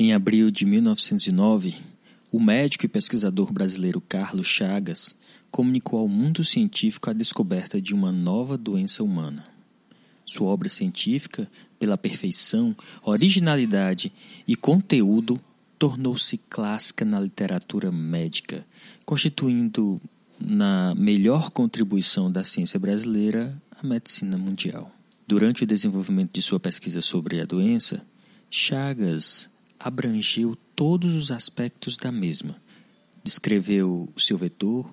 Em abril de 1909, o médico e pesquisador brasileiro Carlos Chagas comunicou ao mundo científico a descoberta de uma nova doença humana. Sua obra científica, pela perfeição, originalidade e conteúdo, tornou-se clássica na literatura médica, constituindo na melhor contribuição da ciência brasileira à medicina mundial. Durante o desenvolvimento de sua pesquisa sobre a doença, Chagas abrangeu todos os aspectos da mesma. Descreveu o seu vetor,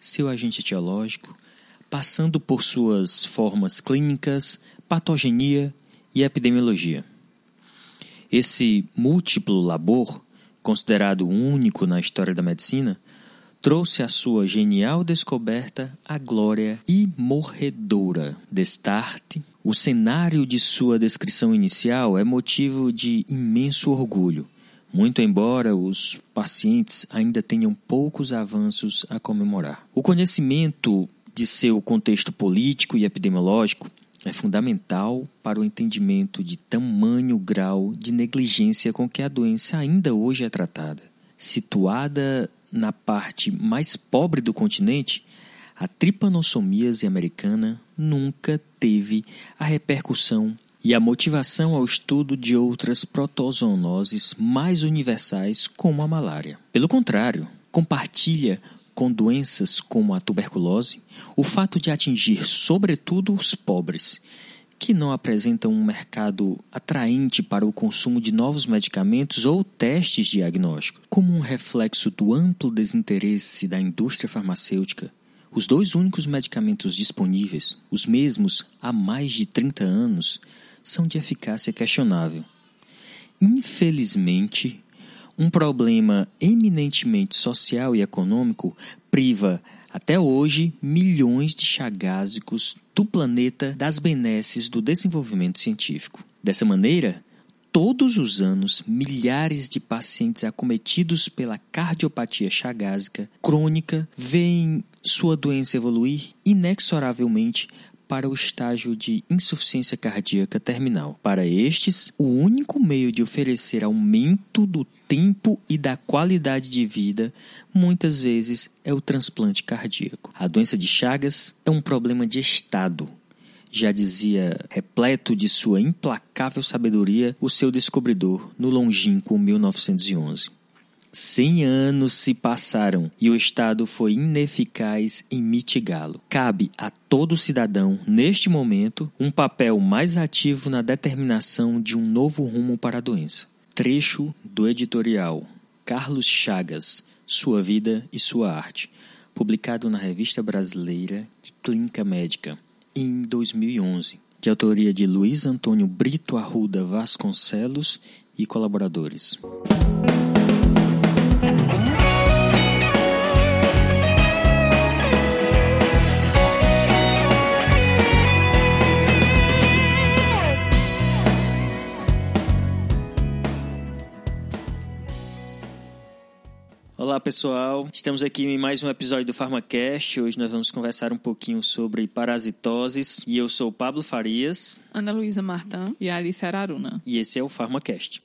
seu agente etiológico, passando por suas formas clínicas, patogenia e epidemiologia. Esse múltiplo labor, considerado único na história da medicina, trouxe a sua genial descoberta a glória imorredora. Destarte, o cenário de sua descrição inicial é motivo de imenso orgulho, muito embora os pacientes ainda tenham poucos avanços a comemorar. O conhecimento de seu contexto político e epidemiológico é fundamental para o entendimento de tamanho grau de negligência com que a doença ainda hoje é tratada. Situada na parte mais pobre do continente, a tripanossomíase americana nunca teve a repercussão e a motivação ao estudo de outras protozoonoses mais universais como a malária. Pelo contrário, compartilha com doenças como a tuberculose o fato de atingir sobretudo os pobres, que não apresentam um mercado atraente para o consumo de novos medicamentos ou testes diagnósticos. Como um reflexo do amplo desinteresse da indústria farmacêutica, os dois únicos medicamentos disponíveis, os mesmos há mais de 30 anos, são de eficácia questionável. Infelizmente, um problema eminentemente social e econômico priva até hoje milhões de chagásicos do planeta das benesses do desenvolvimento científico. Dessa maneira, todos os anos, milhares de pacientes acometidos pela cardiopatia chagásica crônica veem sua doença evoluir inexoravelmente para o estágio de insuficiência cardíaca terminal. Para estes, o único meio de oferecer aumento do tempo e da qualidade de vida, muitas vezes, é o transplante cardíaco. A doença de Chagas é um problema de Estado. Já dizia, repleto de sua implacável sabedoria, o seu descobridor no longínquo 1911. Cem anos se passaram e o Estado foi ineficaz em mitigá-lo. Cabe a todo cidadão, neste momento, um papel mais ativo na determinação de um novo rumo para a doença. Trecho do editorial Carlos Chagas, Sua Vida e Sua Arte, publicado na Revista Brasileira de Clínica Médica, em 2011, de autoria de Luiz Antônio Brito Arruda Vasconcelos e colaboradores. Olá pessoal, estamos aqui em mais um episódio do PharmaCast. Hoje nós vamos conversar um pouquinho sobre parasitoses e eu sou o Pablo Farias, Ana Luísa Martã e Alice Araruna. E esse é o PharmaCast.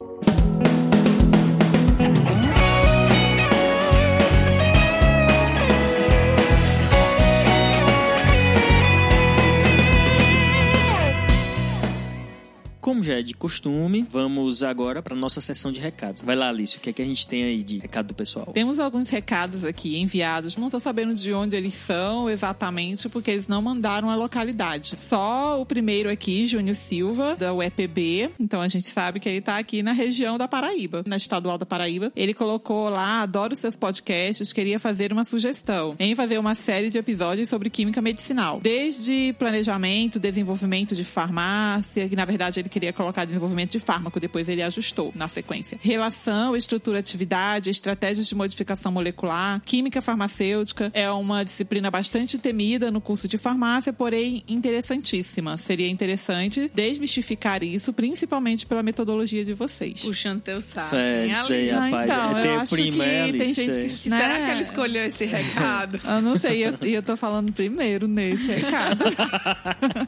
Como já é de costume, vamos agora para nossa sessão de recados. Vai lá, Alice, o que é que a gente tem aí de recado do pessoal? Temos alguns recados aqui enviados, não estou sabendo de onde eles são exatamente, porque eles não mandaram a localidade. Só o primeiro aqui, Júnior Silva, da UEPB, então a gente sabe que ele está aqui na região da Paraíba, na estadual da Paraíba. Ele colocou lá, adoro seus podcasts, queria fazer uma sugestão em fazer uma série de episódios sobre química medicinal. Desde planejamento, desenvolvimento de farmácia, que na verdade ele queria colocar desenvolvimento de fármaco, depois ele ajustou na sequência. Relação, estrutura, atividade, estratégias de modificação molecular, química farmacêutica é uma disciplina bastante temida no curso de farmácia, porém interessantíssima. Seria interessante desmistificar isso, principalmente pela metodologia de vocês. Puxando teu saco. Ah, então, é eu acho prima, que Alice, tem gente que- Será Né? que ela escolheu esse recado? Eu não sei, e eu, eu tô falando primeiro nesse recado.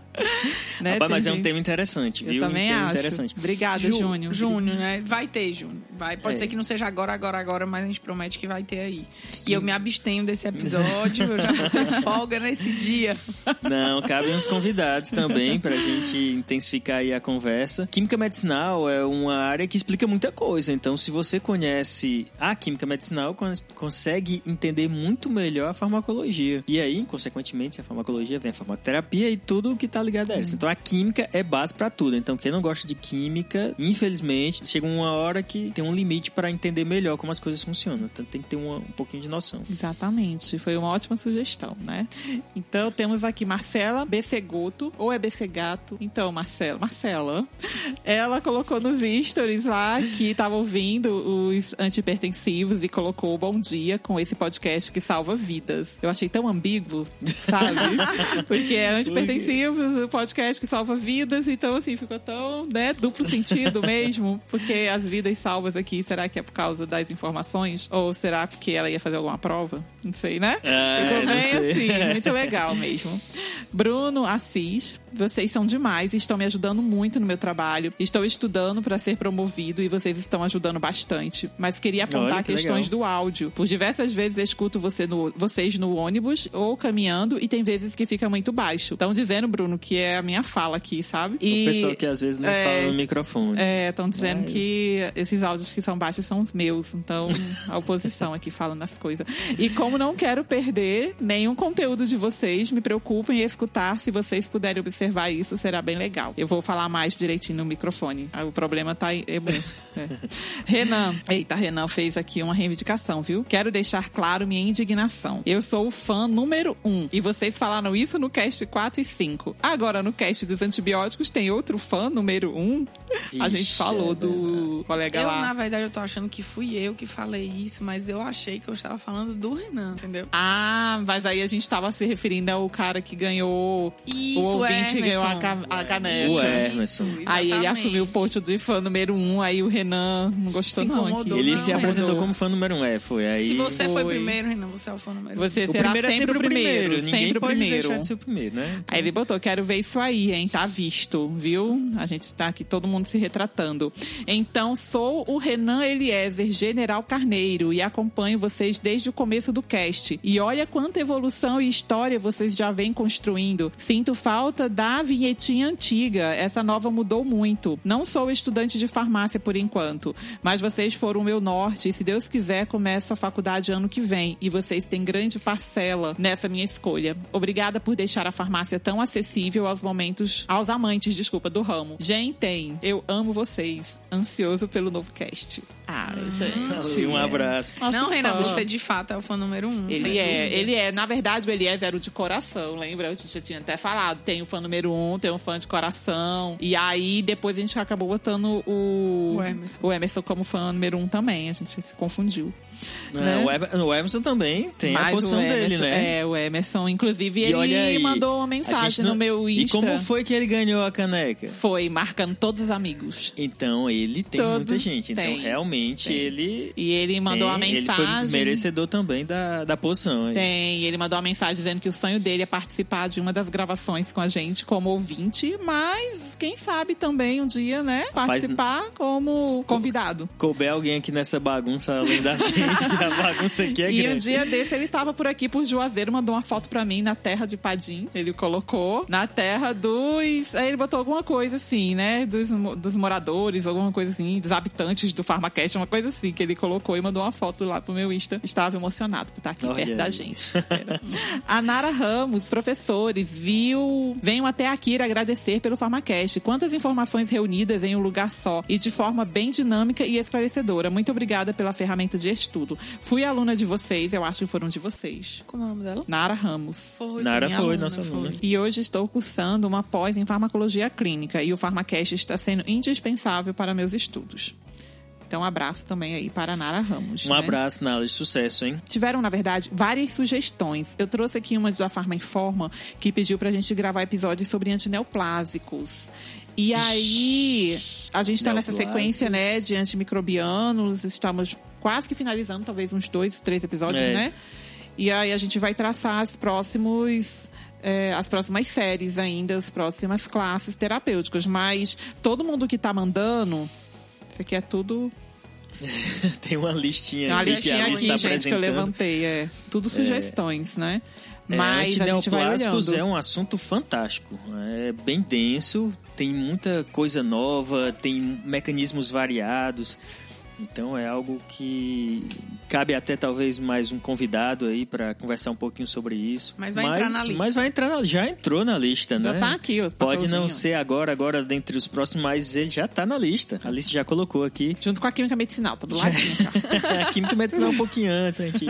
Né, Rapaz, mas tem é um gente- tema interessante, Eu viu? Também acho. interessante. Obrigada, Ju- Júnior. Júnior, né? Vai ter, Júnior. Vai. Pode É. ser que não seja agora, agora, agora, mas a gente promete que vai ter aí. E eu me abstenho desse episódio, eu já vou ter folga nesse dia. Não, cabem uns convidados também pra gente intensificar aí a conversa. Química medicinal é uma área que explica muita coisa. Então, se você conhece a química medicinal, con- consegue entender muito melhor a farmacologia. E aí, consequentemente, a farmacologia vem a farmacoterapia e tudo o que tá ligado a ela. Então, a química é base pra tudo. Então, quem não gosta de química, infelizmente, chega uma hora que tem um limite pra entender melhor como as coisas funcionam. Então, tem que ter uma- um pouquinho de noção. Exatamente, foi uma ótima sugestão, né? Então temos aqui Marcela Becegoto, ou é Becegato? Então, Marcela, Marcela, ela colocou nos stories lá que estava ouvindo os antipertensivos e colocou bom dia com esse podcast que salva vidas. Eu achei tão ambíguo, sabe? Porque é antipertensivos, o podcast que salva vidas, então assim, ficou tão, né, duplo sentido mesmo, porque as vidas salvas aqui, será que é por causa das informações? Ou será porque ela ia fazer alguma prova? Não sei, né? Ah, Ficou bem sei. assim, muito legal mesmo. Bruno Assis, vocês são demais e estão me ajudando muito no meu trabalho. Estou estudando para ser promovido e vocês estão ajudando bastante. Mas queria apontar Olha, que questões legal. do áudio. Por diversas vezes eu escuto você no- vocês no ônibus ou caminhando e tem vezes que fica muito baixo. Estão dizendo, Bruno, que é a minha fala aqui, sabe? O pessoal que às vezes não é, fala no microfone. É, estão dizendo Mas- que esses áudios que são baixos são os meus. Então, a oposição aqui falando as coisas. E como não quero perder nenhum conteúdo de vocês, me preocupem em escutar. Se vocês puderem observar isso, será bem legal. Eu vou falar mais direitinho no microfone. Ah, O problema tá aí. É bom. É. Renan. Eita, Renan fez aqui uma reivindicação, viu? Quero deixar claro minha indignação. Eu sou o fã número um. E vocês falaram isso no cast 4 e 5. Agora, no cast dos antibióticos, tem outro fã número um. A Ixi, gente falou é do colega Eu, lá. na verdade, eu tô achando que fui eu que falei isso, mas eu achei que eu estava falando do Renan, entendeu? Ah, mas aí a gente tava se referindo ao cara que ganhou. Isso, o ouvinte Emerson. ganhou a, ca- a caneca. O. Isso, Aí ele assumiu o posto de fã número um, aí o Renan não gostou Se não aqui. Ele Não, se mas apresentou como fã número um, é, foi aí. Se você foi Foi. primeiro, Renan, você é o fã número um. Você o será primeiro é sempre, o primeiro. Ninguém sempre o pode primeiro. deixar de ser o primeiro, né? Aí ele botou, quero ver isso aí, hein? Tá visto, viu? A gente tá aqui, todo mundo se retratando. Então, sou o Renan Eliezer, General Carneiro, e acompanho vocês desde o começo do cast. E olha quanta evolução e história vocês já vêm construindo. Sinto falta da vinhetinha antiga. Essa nova mudou muito. Não sou estudante de farmácia por enquanto, mas vocês foram o meu norte. E se Deus quiser, começo a faculdade ano que vem. E vocês têm grande parcela nessa minha escolha. Obrigada por deixar a farmácia tão acessível aos momentos, aos amantes, desculpa, do ramo. Gente, eu amo vocês. Ansioso pelo novo cast. Ah, gente. Um abraço. Nosso Não, Renan, fã. você de fato é o fã número um. Ele é, dúvida. ele é. Na verdade, o Eliezer era o de coração, lembra? A gente já tinha até falado. Tem o fã número um, tem um fã de coração. E aí, depois a gente acabou botando o... O Emerson. o Emerson como fã número um também. A gente se confundiu. É, né? o, Emer- o Emerson também tem a Mas posição o dele, Emerson- né? É, o Emerson. Inclusive, E ele aí, mandou uma a mensagem não- no meu Insta. E como foi que ele ganhou a caneca? Foi, marcando todos os amigos. Então ele tem Todos muita gente. Então têm, realmente tem. ele. E ele mandou tem- uma Ele mensagem. foi merecedor também da, da posição. aí. Tem, ele mandou uma mensagem dizendo que o sonho dele é participar de uma das gravações com a gente como ouvinte, mas quem sabe também um dia, né, participar como convidado. Couber alguém aqui nessa bagunça além da gente, que a bagunça aqui é E um grande. dia desse ele tava por aqui por Juazeiro, mandou uma foto pra mim na terra de Padim. Ele colocou na terra dos. Aí ele botou alguma coisa assim, né? Dos, dos moradores, alguma coisa assim, dos habitantes do Farmacast, uma coisa assim, que ele colocou e mandou uma foto lá pro meu Insta. Estava emocionado por estar aqui Olha perto da gente. Era. A Nara Ramos, professores, viu. Venham até aqui agradecer pelo Farmacast. Quantas informações reunidas em um lugar só e de forma bem dinâmica e esclarecedora. Muito obrigada pela ferramenta de estudo. Fui aluna de vocês, eu acho que foram de vocês. Como é o nome dela? Nara Ramos. Foi, Nara foi, aluna, nossa aluna. E hoje estou cursando uma pós em farmacologia clínica e o Farmacast está sendo indispensável para meus estudos. Então, um abraço também aí para a Nara Ramos. Um né? abraço, Nala, de sucesso, hein? Tiveram, na verdade, várias sugestões. Eu trouxe aqui uma da Farma Informa que pediu pra gente gravar episódios sobre antineoplásicos. E aí, a gente tá nessa sequência, né, de antimicrobianos. Estamos quase que finalizando, talvez uns dois, três episódios, É. né? E aí a gente vai traçar os próximos é, as próximas séries ainda, as próximas classes terapêuticas. Mas todo mundo que tá mandando, isso aqui é tudo Tem uma listinha Tem uma listinha aqui, está gente, que eu levantei. É tudo sugestões, né? É, Mas a gente vai olhando. é um assunto fantástico. É bem denso, tem muita coisa nova, tem mecanismos variados. Então é algo que cabe até talvez mais um convidado aí para conversar um pouquinho sobre isso. Mas vai entrar na lista. Mas vai entrar na- já entrou na lista, Já né? tá aqui, o Pode não ser agora, agora dentre os próximos, mas ele já tá na lista. A Alice já colocou aqui. Junto com a química medicinal, tá do ladinho, cara. a química medicinal um pouquinho antes, a gente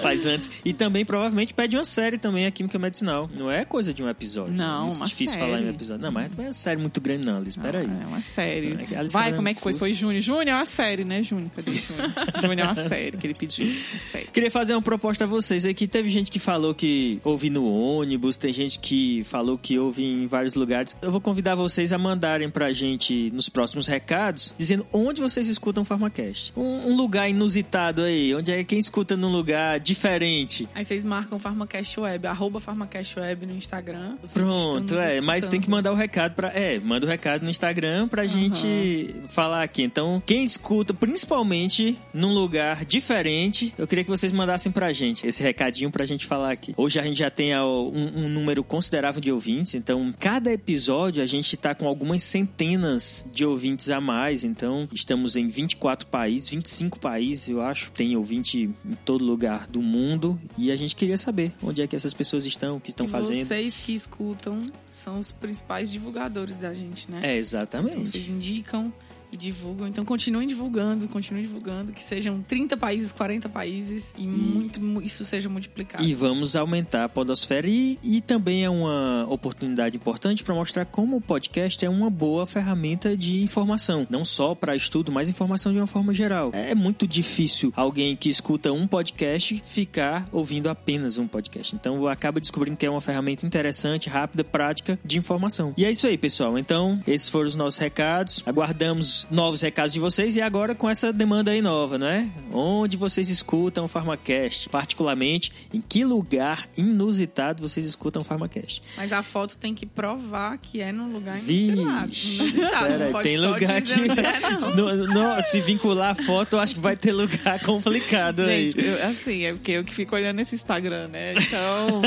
faz antes. E também provavelmente pede uma série também, a química medicinal. Não é coisa de um episódio. Não, é muito uma difícil série. falar em um episódio. Não, mas é uma série muito grande, não, Alice. Espera aí. É uma série. É Alice Vai, tá como é que foi? Foi Júnior. Júnior é uma série, né, Júnior? Cadê Júnior? Júnior é uma série que ele pediu. Série. Queria fazer uma proposta a vocês aqui. Teve gente que falou que ouve no ônibus, tem gente que falou que ouve em vários lugares. Eu vou convidar vocês a mandarem pra gente nos próximos recados, dizendo onde vocês escutam o Pharmacast. Um, um lugar inusitado aí, onde é quem escuta num lugar diferente. Aí vocês marcam Farmacast Web, arroba Farmacast Web no Instagram. Vocês Pronto, é, mas tem que mandar o recado pra. É, manda o recado no Instagram pra gente falar aqui. Então, quem escuta, principalmente num lugar diferente, eu queria que vocês mandassem pra gente esse recadinho pra gente falar aqui. Hoje a gente já tem um, um número considerável de ouvintes, então cada episódio a gente tá com algumas centenas de ouvintes a mais. Então, estamos em 24 países, 25 países, eu acho. Tem ouvinte em todo lugar do mundo e a gente queria saber onde é que essas pessoas estão, o que estão fazendo. Vocês que escutam são os principais divulgadores da gente, né? É, Então exatamente. vocês indicam e divulgam. Então continuem divulgando, continuem divulgando, que sejam 30 países, 40 países e muito mu- isso seja multiplicado. E vamos aumentar a podosfera e, e também é uma oportunidade importante para mostrar como o podcast é uma boa ferramenta de informação, não só para estudo, mas informação de uma forma geral. É muito difícil alguém que escuta um podcast ficar ouvindo apenas um podcast. Então acaba descobrindo que é uma ferramenta interessante, rápida, prática de informação. E é isso aí, pessoal. Então, esses foram os nossos recados. Aguardamos novos recados de vocês e agora com essa demanda aí nova, né? Onde vocês escutam o Pharmacast? Particularmente, em que lugar inusitado vocês escutam o Pharmacast? Mas a foto tem que provar que é num lugar inusitado. Inusitado. Pera não aí, pode tem lugar que. é, não. Não, não, se vincular a foto, eu acho que vai ter lugar complicado aí. Gente, eu- assim, é porque eu que fico olhando esse Instagram, né? Então,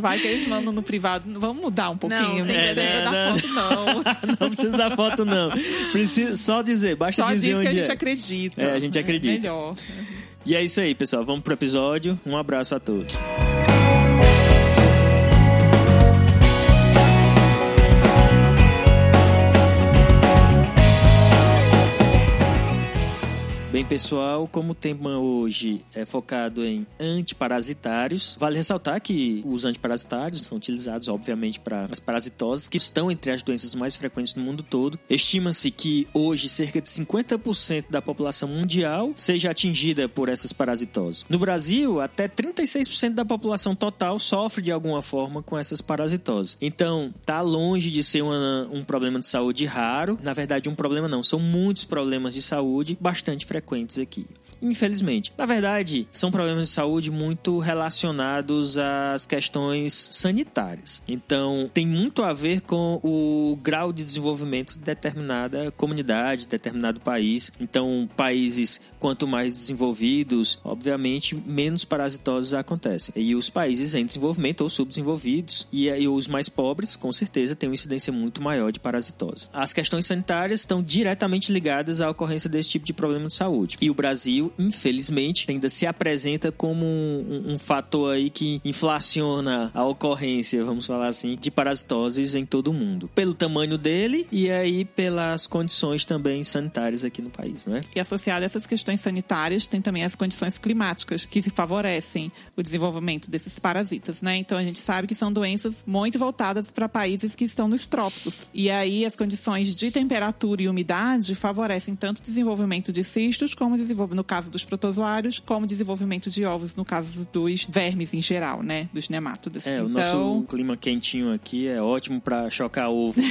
vai que eles mandam no privado. Vamos mudar um pouquinho, Não, tem né? que ser- Não da foto, não. Não precisa da foto, não. Precisa só dizer, basta Só dizer diz que a gente é. acredita. É, a gente acredita. Melhor. E é isso aí, pessoal. Vamos pro episódio. Um abraço a todos. Bem, pessoal, como o tema hoje é focado em antiparasitários, vale ressaltar que os antiparasitários são utilizados, obviamente, para as parasitoses, que estão entre as doenças mais frequentes no mundo todo. Estima-se que hoje cerca de 50% da população mundial seja atingida por essas parasitoses. No Brasil, até 36% da população total sofre de alguma forma com essas parasitoses. Então, tá longe de ser uma- um problema de saúde raro. Na verdade, um problema não, são muitos problemas de saúde bastante frequentes aqui. Infelizmente. Na verdade, são problemas de saúde muito relacionados às questões sanitárias. Então, tem muito a ver com o grau de desenvolvimento de determinada comunidade, determinado país. Então, países quanto mais desenvolvidos, obviamente, menos parasitoses acontecem. E os países em desenvolvimento ou subdesenvolvidos e os mais pobres, com certeza, têm uma incidência muito maior de parasitose. As questões sanitárias estão diretamente ligadas à ocorrência desse tipo de problema de saúde. E o Brasil, infelizmente, ainda se apresenta como um, um- fator aí que inflaciona a ocorrência, vamos falar assim, de parasitoses em todo o mundo. Pelo tamanho dele e aí pelas condições também sanitárias aqui no país, não é? E associado a essas questões sanitárias, tem também as condições climáticas que se favorecem o desenvolvimento desses parasitas, né? Então a gente sabe que são doenças muito voltadas para países que estão nos trópicos. E aí as condições de temperatura e umidade favorecem tanto o desenvolvimento de cistos, como desenvolve no caso dos protozoários, como desenvolvimento de ovos no caso dos vermes em geral, né? Dos nemátodos. É, o então, nosso clima quentinho aqui é ótimo pra chocar ovo.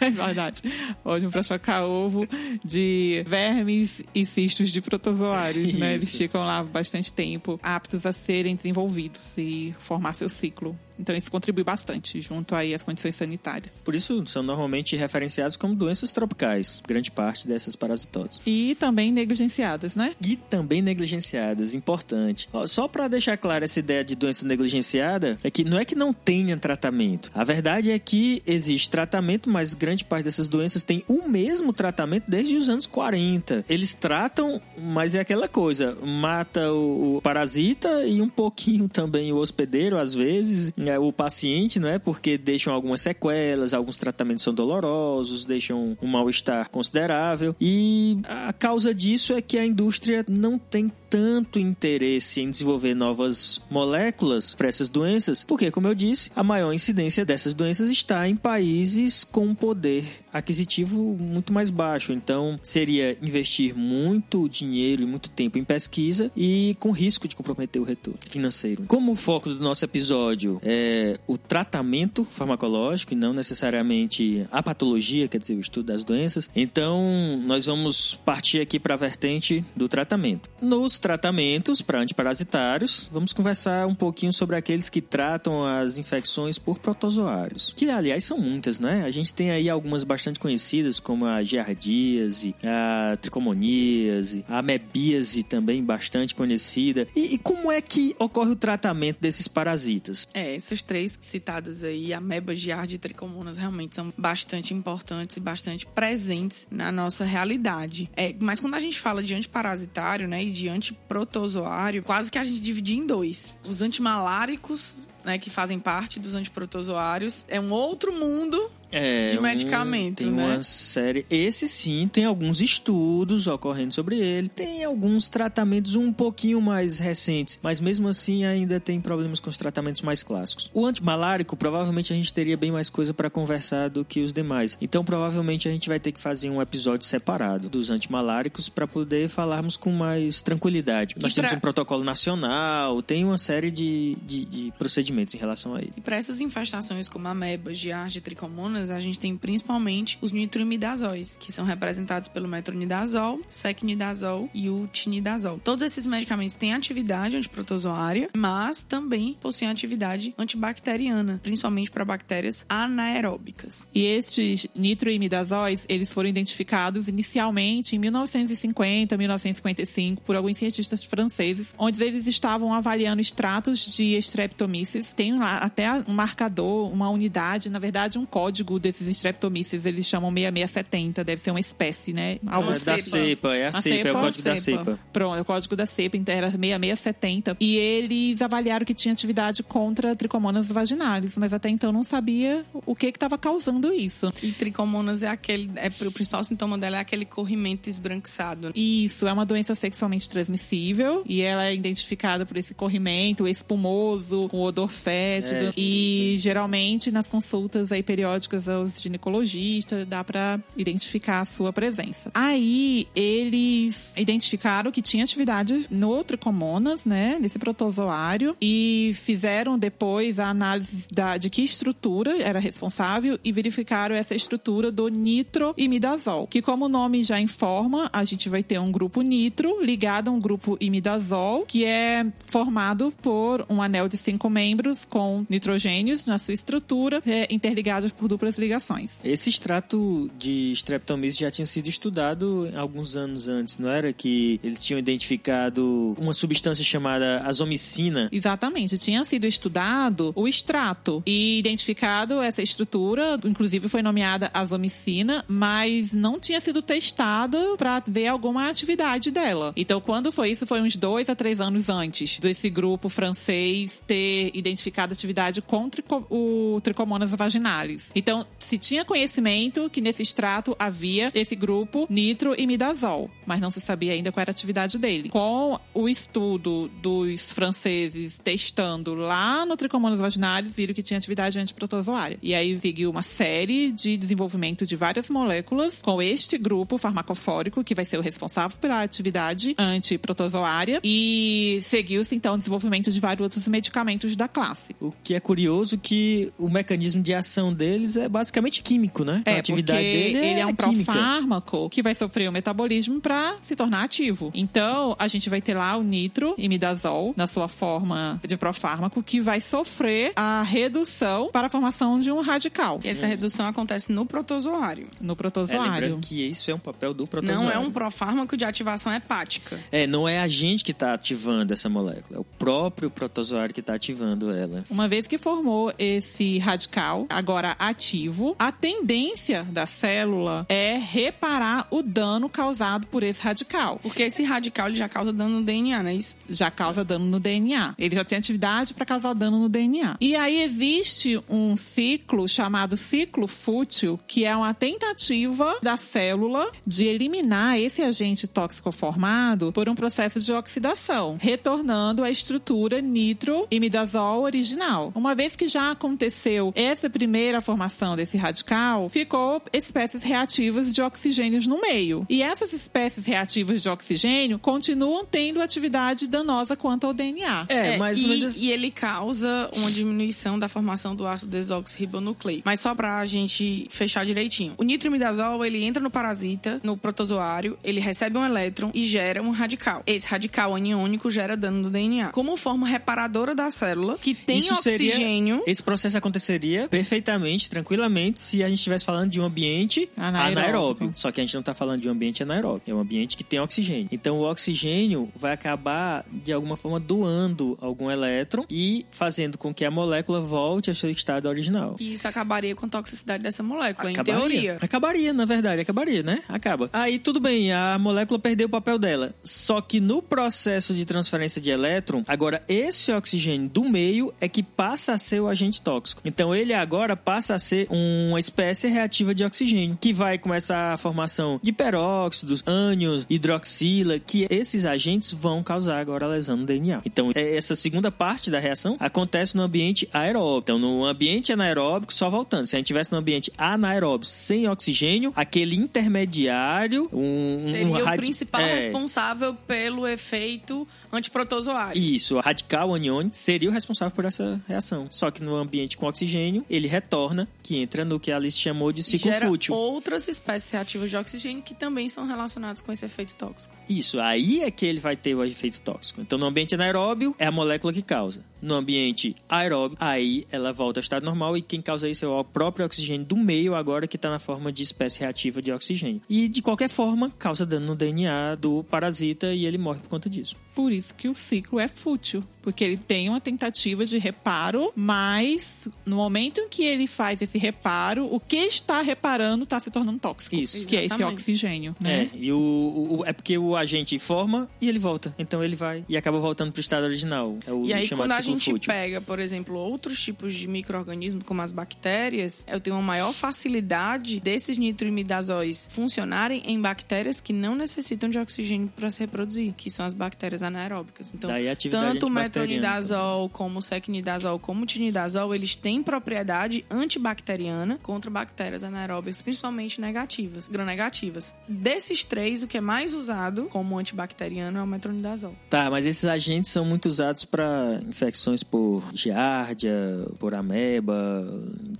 É verdade. Ótimo para chocar ovo de vermes e cistos de protozoários, né? Eles ficam lá bastante tempo, aptos a serem desenvolvidos e formar seu ciclo. Então isso contribui bastante junto aí às condições sanitárias. Por isso são normalmente referenciados como doenças tropicais, grande parte dessas parasitoses. E também negligenciadas, né? E também negligenciadas, importante. Só para deixar clara essa ideia de doença negligenciada, é que não é que não tenha tratamento. A verdade é que existe tratamento, mas grande parte dessas doenças tem o mesmo tratamento desde os anos 40. Eles tratam, mas é aquela coisa, mata o, o parasita e um pouquinho também o hospedeiro, às vezes, é, o paciente, não é? Porque deixam algumas sequelas, alguns tratamentos são dolorosos, deixam um mal-estar considerável. E a causa disso é que a indústria não tem tanto interesse em desenvolver novas moléculas para essas doenças, porque, como eu disse, a maior incidência dessas doenças está em países com poder aquisitivo muito mais baixo. Então, seria investir muito dinheiro e muito tempo em pesquisa e com risco de comprometer o retorno financeiro. Como o foco do nosso episódio é o tratamento farmacológico e não necessariamente a patologia, quer dizer, o estudo das doenças, então nós vamos partir aqui para a vertente do tratamento. Nos tratamentos para antiparasitários, vamos conversar um pouquinho sobre aqueles que tratam as infecções por protozoários, que aliás são muitas, né? A gente tem aí algumas bastante conhecidas, como a giardíase, a tricomoníase, a amebíase também bastante conhecida. E, e, como é que ocorre o tratamento desses parasitas? É, essas três citadas aí, ameba, giardia e tricomonas, realmente são bastante importantes e bastante presentes na nossa realidade. É, mas quando a gente fala de antiparasitário, né, e de antiprotozoário, quase que a gente divide em dois. Os antimaláricos né, que fazem parte dos antiprotozoários. É um outro mundo é, de medicamento, um, tem né? uma série. Esse sim, tem alguns estudos ocorrendo sobre ele. Tem alguns tratamentos um pouquinho mais recentes, mas mesmo assim ainda tem problemas com os tratamentos mais clássicos. O antimalárico, provavelmente a gente teria bem mais coisa para conversar do que os demais. Então, provavelmente a gente vai ter que fazer um episódio separado dos antimaláricos para poder falarmos com mais tranquilidade. Nós temos um protocolo nacional, tem uma série de, de, de procedimentos em relação a ele. E para essas infestações como amebas, giardia, tricomonas, a gente tem principalmente os nitroimidazóis, que são representados pelo metronidazol, secnidazol e o tinidazol. Todos esses medicamentos têm atividade antiprotozoária, mas também possuem atividade antibacteriana, principalmente para bactérias anaeróbicas. E estes nitroimidazóis, eles foram identificados inicialmente em 1950, 1955 por alguns cientistas franceses, onde eles estavam avaliando extratos de Streptomyces tem lá até um marcador, uma unidade, na verdade, um código desses Streptomyces. Eles chamam 6670, deve ser uma espécie, né? Algo é da cepa, é a, a cepa, cepa, é o código da cepa. Pronto, é o código da cepa, então era 6670. E eles avaliaram que tinha atividade contra tricomonas vaginalis, mas até então não sabia o que estava causando isso. E tricomonas é aquele, é, o principal sintoma dela é aquele corrimento esbranquiçado. Isso, é uma doença sexualmente transmissível e ela é identificada por esse corrimento espumoso, com odor fétido. É. E geralmente nas consultas aí periódicas aos ginecologistas dá para identificar a sua presença. Aí eles identificaram que tinha atividade no tricomonas, né, nesse protozoário e fizeram depois a análise da, de que estrutura era responsável e verificaram essa estrutura do nitroimidazol, que como o nome já informa, a gente vai ter um grupo nitro ligado a um grupo imidazol, que é formado por um anel de cinco membros com nitrogênios na sua estrutura, é, interligados por duplas ligações. Esse extrato de streptomyces já tinha sido estudado alguns anos antes, não era? Que eles tinham identificado uma substância chamada azomicina. Exatamente, tinha sido estudado o extrato e identificado essa estrutura, inclusive foi nomeada azomicina, mas não tinha sido testado para ver alguma atividade dela. Então, quando foi isso? Foi uns dois a três anos antes desse grupo francês ter identificado atividade com o Trichomonas vaginalis. Então, se tinha conhecimento que nesse extrato havia esse grupo nitroimidazol, mas não se sabia ainda qual era a atividade dele. Com o estudo dos franceses testando lá no Trichomonas vaginalis, viram que tinha atividade antiprotozoária. E aí seguiu uma série de desenvolvimento de várias moléculas com este grupo farmacofórico, que vai ser o responsável pela atividade antiprotozoária, e seguiu-se então o desenvolvimento de vários outros medicamentos da classe. O que é curioso que o mecanismo de ação deles é basicamente químico, né? É, a atividade porque dele é, ele é um química. profármaco que vai sofrer o metabolismo para se tornar ativo. Então, a gente vai ter lá o nitro imidazol na sua forma de profármaco que vai sofrer a redução para a formação de um radical E essa redução acontece no protozoário. no É, protozoário. lembrando que isso é um papel do protozoário. Não é um profármaco de ativação hepática. É, não é a gente que está ativando essa molécula, é o próprio protozoário que está ativando ela. Uma vez que formou esse radical, agora ativo, a tendência da célula é reparar o dano causado por esse radical. Porque esse radical ele já causa dano no DNA, não é isso? já causa dano no DNA. Ele já tem atividade para causar dano no DNA. E aí existe um ciclo chamado ciclo fútil, que é uma tentativa da célula de eliminar esse agente tóxico formado por um processo de oxidação, retornando à estrutura nitroimidazol original. Uma vez que já aconteceu essa primeira formação desse radical, ficou espécies reativas de oxigênios no meio. E essas espécies reativas de oxigênio continuam tendo atividade danosa quanto ao DNA. É, mais e, ou menos. e ele causa uma diminuição da formação do ácido desoxirribonucleico. Mas só pra gente fechar direitinho. O nitrimidazol, ele entra no parasita, no protozoário, ele recebe um elétron e gera um radical. Esse radical aniônico gera dano no DNA. Como forma reparadora da célula, que tem Isso seria- oxigênio... Esse processo aconteceria perfeitamente, tranquilamente, se a gente estivesse falando de um ambiente Anaeróbio. anaeróbio. Só que a gente não está falando de um ambiente anaeróbio, é um ambiente que tem oxigênio. Então o oxigênio vai acabar, de alguma forma, doando algum elétron e fazendo com que a molécula volte ao seu estado original. E isso acabaria com a toxicidade dessa molécula, em Acabaria. teoria. Acabaria, na verdade, acabaria, né? Acaba. Aí tudo bem, a molécula perdeu o papel dela. Só que no processo de transferência de elétron, agora esse oxigênio do meio é que passa a ser o agente tóxico. Então ele agora passa a ser uma espécie reativa de oxigênio, que vai começar a formação de peróxidos, ânions, hidroxila, que esses agentes vão causar agora lesão no DNA. Então é- essa segunda parte da reação acontece no ambiente aeróbico. Então no ambiente anaeróbico, só voltando, se a gente tivesse no ambiente anaeróbico sem oxigênio, aquele intermediário, um, um Seria o radi- principal é, responsável pelo efeito antiprotozoário. Isso, o radical aniônico seria o responsável por essa reação. Só que no ambiente com oxigênio, ele retorna, que entra no que a Alice chamou de ciclo gera fútil. outras espécies reativas de oxigênio que também são relacionadas com esse efeito tóxico. Isso, aí é que ele vai ter o efeito tóxico. Então, no ambiente anaeróbio, é a molécula que causa. No ambiente aeróbio, aí ela volta ao estado normal e quem causa isso é o próprio oxigênio do meio, agora que está na forma de espécie reativa de oxigênio. E, de qualquer forma, causa dano no DNA do parasita e ele morre por conta disso. Por isso que o ciclo é fútil. Porque ele tem uma tentativa de reparo, mas no momento em que ele faz esse reparo, o que está reparando está se tornando tóxico. Isso. Que é esse Exatamente. oxigênio, né? É, e o, o- o- é porque o agente forma e ele volta. Então ele vai e acaba voltando pro estado original. É o E aí, chamado quando a gente fútil. pega, por exemplo, outros tipos de micro-organismos, como as bactérias, eu tenho uma maior facilidade desses nitroimidazóis funcionarem em bactérias que não necessitam de oxigênio para se reproduzir, que são as bactérias anaeróbicas. Então, Daí a atividade tanto o metronidazol, como o secnidazol, como o tinidazol, eles têm propriedade antibacteriana contra bactérias anaeróbicas, principalmente negativas, gram-negativas. Desses três, o que é mais usado como antibacteriano é o metronidazol. Tá, mas esses agentes são muito usados para infecções por giardia, por ameba.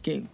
Quem,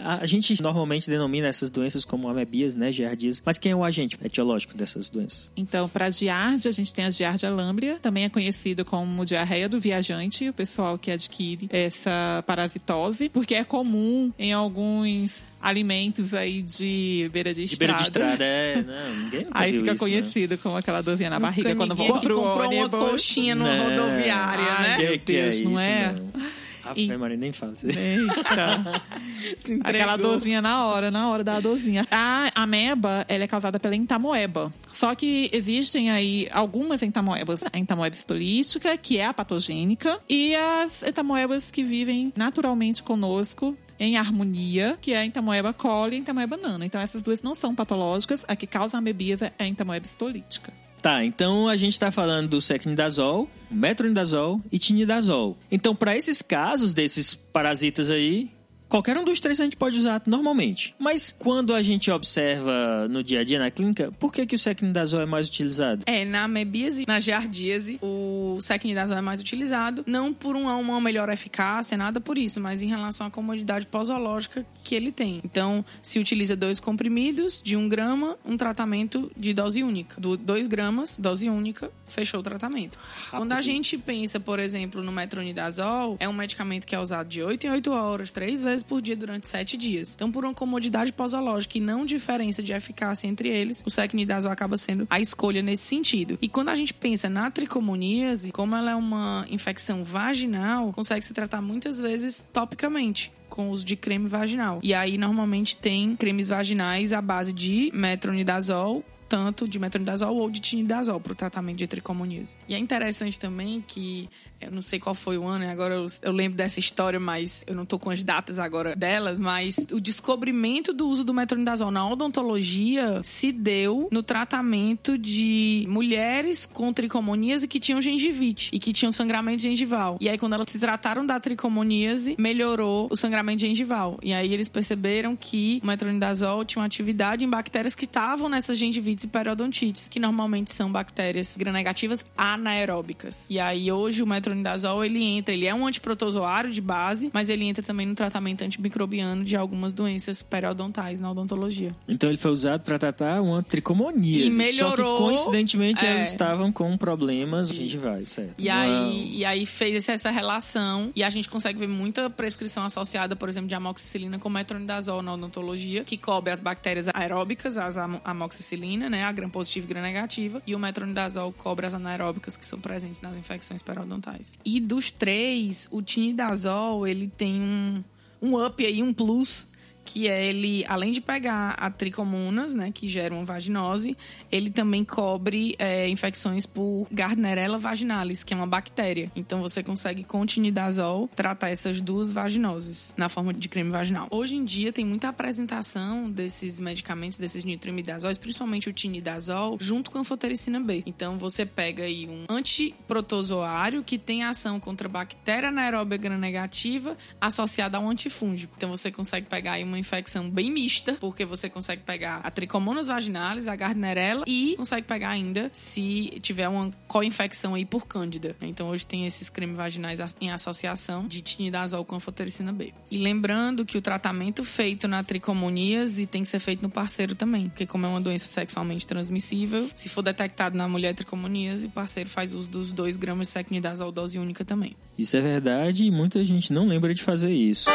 a, a gente normalmente denomina essas doenças como amebias, né, giardias. Mas quem é o agente etiológico dessas doenças? Então, para a giardia, a gente tem a giardia lambria, também é conhecido como diarreia do viajante, o pessoal que adquire essa parasitose, porque é comum em alguns alimentos aí de beira de De estrada. beira de estrada, é. Não, ninguém Aí fica isso, né? conhecido como aquela dorzinha na barriga Nunca quando volta pro comprou uma ônibus. coxinha numa Não. rodoviária, Ai, né? meu é Deus, não isso, é? não. Ave E- Maria, nem fala isso. Eita. Aquela dorzinha na hora, na hora da dorzinha. A ameba, ela é causada pela entamoeba. Só que existem aí algumas entamoebas. A entamoeba histolítica, que é a patogênica, e as entamoebas que vivem naturalmente conosco, em harmonia, que é a entamoeba coli e a entamoeba nana. Então essas duas não são patológicas. A que causa a amebisa é a entamoeba histolítica. Tá, então a gente tá falando do secnidazol, metronidazol e tinidazol. Então, para esses casos desses parasitas aí, qualquer um dos três a gente pode usar normalmente. Mas quando a gente observa no dia a dia na clínica, por que, que o secnidazol é mais utilizado? É, na amebíase, na giardíase, o secnidazol é mais utilizado, não por uma, uma melhor eficácia, nada por isso, mas em relação à comodidade posológica que ele tem. Então, se utiliza dois comprimidos de um grama, um tratamento de dose única. Do dois gramas, dose única, fechou o tratamento. Rápido. Quando a gente pensa, por exemplo, no metronidazol, é um medicamento que é usado de 8 em 8 horas, três vezes por dia durante 7 dias. Então, por uma comodidade posológica e não diferença de eficácia entre eles, o secnidazol acaba sendo a escolha nesse sentido. E quando a gente pensa na tricomoníase, como ela é uma infecção vaginal, consegue se tratar muitas vezes topicamente com uso de creme vaginal. E aí normalmente tem cremes vaginais à base de metronidazol tanto de metronidazol ou de tinidazol para o tratamento de tricomoníase. E é interessante também que eu não sei qual foi o ano, agora eu, eu, lembro dessa história, mas eu não tô com as datas agora delas, mas o descobrimento do uso do metronidazol na odontologia se deu no tratamento de mulheres com tricomoníase que tinham gengivite e que tinham sangramento gengival. E aí quando elas se trataram da tricomoníase, melhorou o sangramento gengival. E aí eles perceberam que o metronidazol tinha uma atividade em bactérias que estavam nessas e periodontites, que normalmente são bactérias gram-negativas anaeróbicas. E aí hoje o metronidazol ele entra, ele é um antiprotozoário de base, mas ele entra também no tratamento antimicrobiano de algumas doenças periodontais na odontologia. Então ele foi usado para tratar uma tricomonia. E melhorou. Só que coincidentemente é, elas estavam com problemas gengivais, certo? E aí, e aí fez essa relação e a gente consegue ver muita prescrição associada, por exemplo, de amoxicilina com metronidazol na odontologia, que cobre as bactérias aeróbicas, as amoxicilina, né, a gram positiva e gram negativa, e o metronidazol cobre as anaeróbicas que são presentes nas infecções periodontais. E dos três, o tinidazol, ele tem um, um up aí, um plus que é ele, além de pegar a tricomonas, né, que geram vaginose, ele também cobre é, infecções por Gardnerella vaginalis, que é uma bactéria. Então você consegue com tinidazol tratar essas duas vaginoses na forma de creme vaginal. Hoje em dia tem muita apresentação desses medicamentos, desses nitrimidazóis, principalmente o tinidazol, junto com a anfotericina B. Então você pega aí um antiprotozoário que tem ação contra bactéria anaeróbica gram-negativa associada a um antifúngico. Então você consegue pegar aí uma uma infecção bem mista, porque você consegue pegar a tricomonas vaginalis, a gardnerella e consegue pegar ainda se tiver uma co-infecção aí por cândida. Então hoje tem esses cremes vaginais em associação de tinidazol com anfotericina B. E lembrando que o tratamento feito na tricomoníase tem que ser feito no parceiro também, porque como é uma doença sexualmente transmissível, se for detectado na mulher tricomoníase, o parceiro faz uso dos 2 gramas de secnidazol dose única também. Isso é verdade e muita gente não lembra de fazer isso.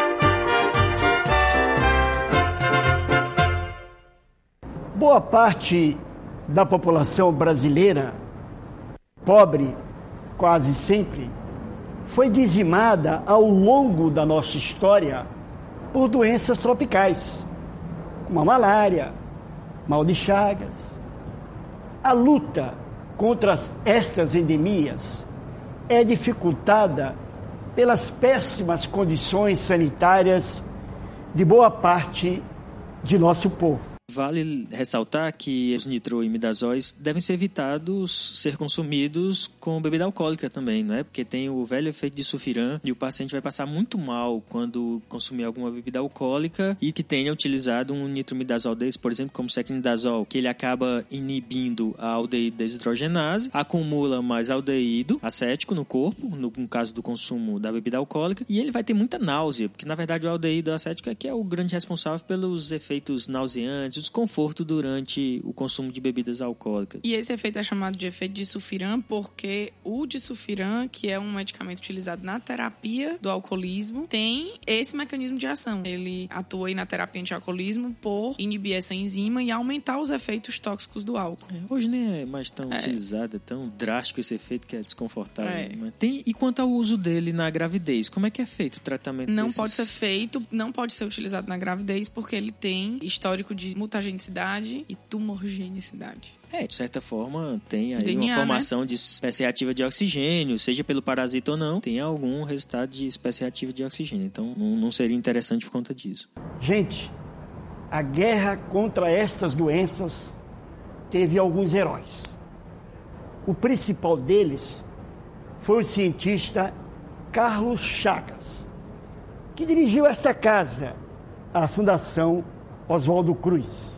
Boa parte da população brasileira, pobre quase sempre, foi dizimada ao longo da nossa história por doenças tropicais, como a malária, mal de Chagas. A luta contra estas endemias é dificultada pelas péssimas condições sanitárias de boa parte de nosso povo. Vale ressaltar que os nitroimidazóis devem ser evitados ser consumidos com bebida alcoólica também, não é? Porque tem o velho efeito de sulfiram e o paciente vai passar muito mal quando consumir alguma bebida alcoólica e que tenha utilizado um nitroimidazol desse, por exemplo, como secnidazol, que ele acaba inibindo a aldeído desidrogenase, acumula mais aldeído acético no corpo, no, no caso do consumo da bebida alcoólica, e ele vai ter muita náusea, porque na verdade o aldeído acético é que é o grande responsável pelos efeitos nauseantes, desconforto durante o consumo de bebidas alcoólicas. E esse efeito é chamado de efeito de sulfiram porque o de sulfiram, que é um medicamento utilizado na terapia do alcoolismo, tem esse mecanismo de ação. Ele atua aí na terapia anti-alcoolismo por inibir essa enzima e aumentar os efeitos tóxicos do álcool. É, hoje nem é mais tão é. utilizado, é tão drástico esse efeito que é desconfortável. É. Tem, e quanto ao uso dele na gravidez, como é que é feito o tratamento Não desses? pode ser feito, não pode ser utilizado na gravidez porque ele tem histórico de mutagenicidade e tumorgenicidade. É, de certa forma, tem aí DNA, uma né? formação né? de espécie ativa de oxigênio, seja pelo parasita ou não, tem algum resultado de espécie ativa de oxigênio. Então, não, não seria interessante por conta disso. Gente, a guerra contra estas doenças teve alguns heróis. O principal deles foi o cientista Carlos Chagas, que dirigiu esta casa, a Fundação Oswaldo Cruz.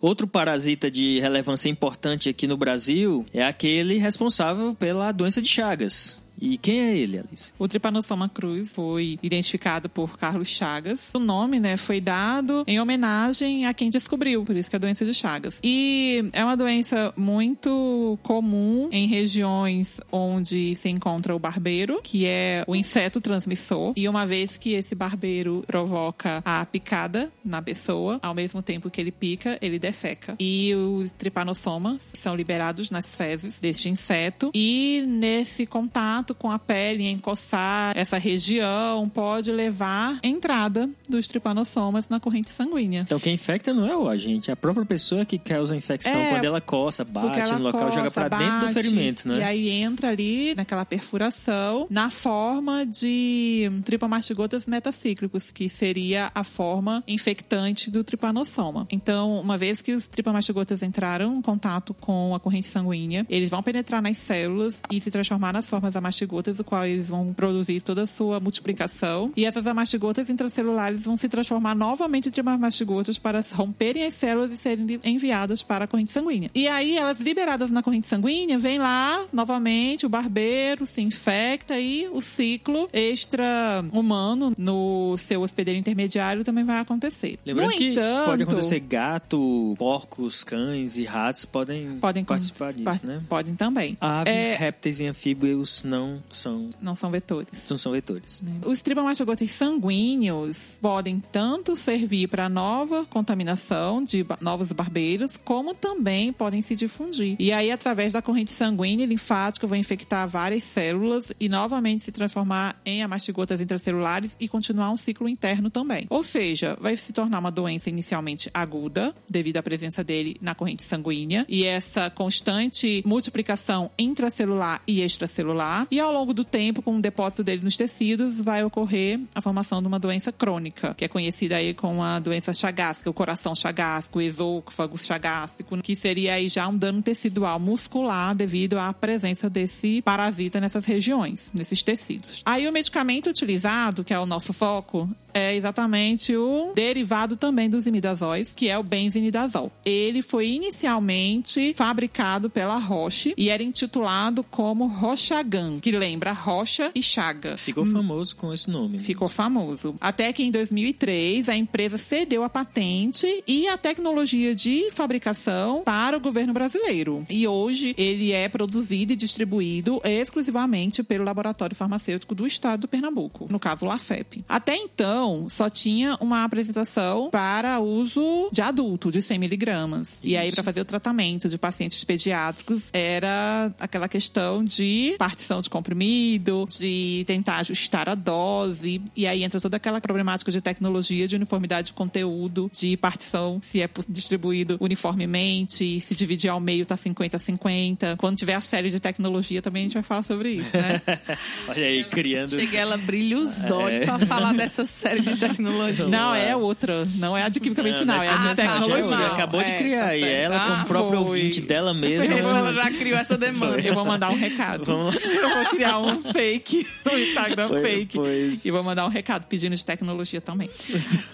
Outro parasita de relevância importante aqui no Brasil é aquele responsável pela doença de Chagas. E quem é ele, Alice? O Trypanosoma cruz foi identificado por Carlos Chagas. O nome, né, foi dado em homenagem a quem descobriu, por isso que é a doença de Chagas. E é uma doença muito comum em regiões onde se encontra o barbeiro, que é o inseto transmissor. E uma vez que esse barbeiro provoca a picada na pessoa, ao mesmo tempo que ele pica, ele defeca. E os tripanossomas são liberados nas fezes deste inseto. E nesse contato com a pele, encoçar essa região, pode levar à entrada dos tripanossomas na corrente sanguínea. Então quem infecta não é o agente, é a própria pessoa que causa a infecção É, quando ela coça, bate ela no local, joga coça, pra dentro do ferimento, E né? aí entra ali naquela perfuração na forma de tripomastigotas metacíclicos, que seria a forma infectante do tripanossoma. Então, uma vez que os tripomastigotas entraram em contato com a corrente sanguínea, eles vão penetrar nas células e se transformar nas formas amastigotas, o qual eles vão produzir toda a sua multiplicação. E essas amastigotas intracelulares vão se transformar novamente em tripomastigotas para romperem as células e serem enviadas para a corrente sanguínea. E aí, elas liberadas na corrente sanguínea, vem lá, novamente, o barbeiro se infecta e o ciclo extra-humano no seu hospedeiro intermediário também vai acontecer. Lembrando no que entanto, pode acontecer gato, porcos, cães e ratos podem, podem participar disso, par- né? Podem também. Aves, É, répteis e anfíbios não são, não são vetores. não são vetores. Os tripomastogotas sanguíneos podem tanto servir para nova contaminação de novos barbeiros, como também podem se difundir. E aí, através da corrente sanguínea e linfática, vão infectar várias células e novamente se transformar em amastigotas intracelulares e continuar um ciclo interno também. Ou seja, vai se tornar uma doença inicialmente aguda, devido à presença dele na corrente sanguínea, e essa constante multiplicação intracelular e extracelular. E ao longo do tempo, com o depósito dele nos tecidos, vai ocorrer a formação de uma doença crônica, que é conhecida aí como a doença chagásica, o coração chagásico, o esôfago chagásico, que seria aí já um dano tecidual muscular devido à presença desse parasita nessas regiões, nesses tecidos. Aí o medicamento utilizado, que é o nosso foco, é exatamente o derivado também dos imidazóis, que é o benzinidazol. Ele foi inicialmente fabricado pela Roche e era intitulado como Rochagan, que lembra rocha e chaga. Ficou famoso com esse nome. né? Ficou famoso. Até que em 2003 a empresa cedeu a patente e a tecnologia de fabricação para o governo brasileiro. E hoje ele é produzido e distribuído exclusivamente pelo laboratório farmacêutico do estado do Pernambuco, no caso o LAFEP. Até então só tinha uma apresentação para uso de adulto de 100 miligramas. E aí para fazer o tratamento de pacientes pediátricos era aquela questão de partição de comprimido, de tentar ajustar a dose. E aí entra toda aquela problemática de tecnologia, de uniformidade de conteúdo, de partição, se é distribuído uniformemente, se dividir ao meio tá 50-50. Quando tiver a série de tecnologia também a gente vai falar sobre isso, né? Olha aí, criando. Cheguei, ela brilha os olhos pra falar dessa série de tecnologia. Não é outra, não é a de química medicinal, é a Ah, de tá, tecnologia. foi mal. acabou de É, criar. tá e ela, Ah, própria foi. ouvinte dela mesma. Ela já criou essa demanda. Eu vou mandar um recado. Vamos lá. Eu vou criar um fake, um Instagram Pois- fake. pois. E vou mandar um recado pedindo de tecnologia também.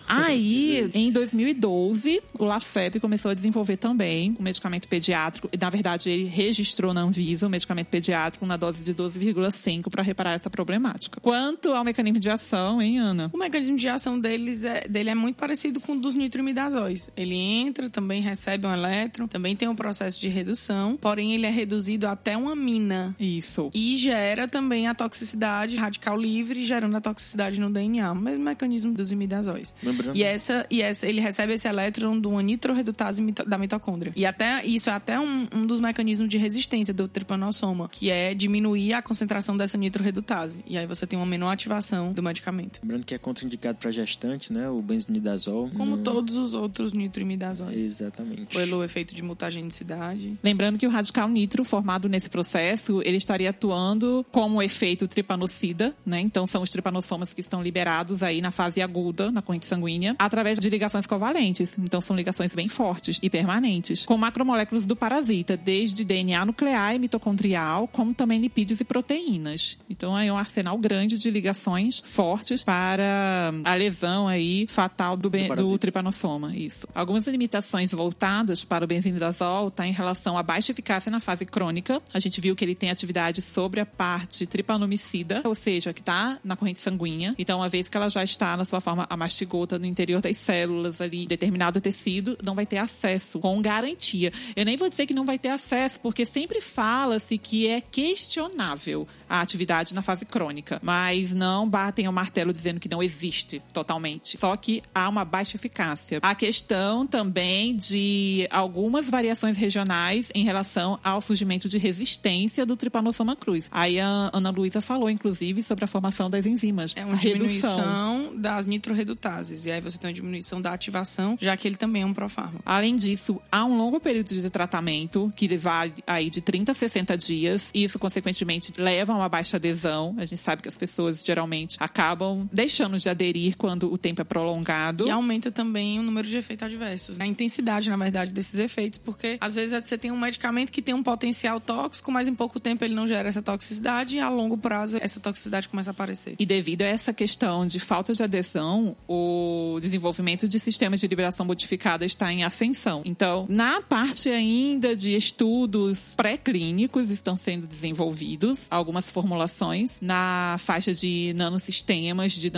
Aí, em 2012, o LaFep começou a desenvolver também um medicamento pediátrico. Na verdade, ele registrou na Anvisa um medicamento pediátrico na dose de 12,5 para reparar essa problemática. Quanto ao mecanismo de ação, hein, Ana? O mecanismo de ação deles é, dele é muito parecido com o dos nitroimidazóis. Ele entra, também recebe um elétron, também tem um processo de redução, porém ele é reduzido até uma mina. Isso. E gera também a toxicidade radical livre, gerando a toxicidade no DNA. O mesmo mecanismo dos imidazóis. Lembrando- E, essa, e essa, ele recebe esse elétron de uma nitroredutase da mitocôndria. E até isso é até um, um dos mecanismos de resistência do tripanossoma, que é diminuir a concentração dessa nitroredutase. E aí você tem uma menor ativação do medicamento. Lembrando que é contraindicado para gestante, né? O benzinidazol. Como Não- todos os outros nitroimidazóis. Exatamente. Pelo efeito de mutagenicidade. Lembrando que o radical nitro formado nesse processo, ele estaria atuando como efeito tripanocida, né? Então são os tripanossomas que estão liberados aí na fase aguda, na corrente sanguínea, através de ligações covalentes. Então são ligações bem fortes e permanentes, com macromoléculas do parasita, desde DNA nuclear e mitocondrial, como também lipídios e proteínas. Então é um arsenal grande de ligações fortes para a lesão aí fatal do, do, do tripanossoma. Isso. Algumas limitações voltadas para o benzinidazol tá em relação à baixa eficácia na fase crônica. A gente viu que ele tem atividade sobre a parte tripanomicida, ou seja, que está na corrente sanguínea. Então, uma vez que ela já está na sua forma amastigota no interior das células ali, determinado tecido, não vai ter acesso com garantia. Eu nem vou dizer que não vai ter acesso, porque sempre fala-se que é questionável a atividade na fase crônica, mas não batem o martelo dizendo que não existe totalmente. Só que há uma baixa eficácia. A questão também de algumas variações regionais em relação ao surgimento de resistência do Trypanosoma cruz. Aí a Ana Luísa falou, inclusive, sobre a formação das enzimas. É uma diminuição das nitroredutases. E aí você tem uma diminuição da ativação, já que ele também é um profármaco. Além disso, há um longo período de tratamento que vale aí de 30 a 60 dias. E isso, consequentemente, leva a uma baixa adesão. A gente sabe que as pessoas geralmente acabam deixando de aderir quando o tempo é prolongado. E aumenta também o número de efeitos adversos. A intensidade, na verdade, desses efeitos. Porque às vezes você tem um medicamento que tem um potencial tóxico, mas em pouco tempo ele não gera essa toxicidade e a longo prazo essa toxicidade começa a aparecer. E devido a essa questão de falta de adesão, o desenvolvimento de sistemas de liberação modificada está em ascensão. Então, na parte ainda de estudos pré-clínicos estão sendo desenvolvidos algumas formulações na faixa de nanosistemas, de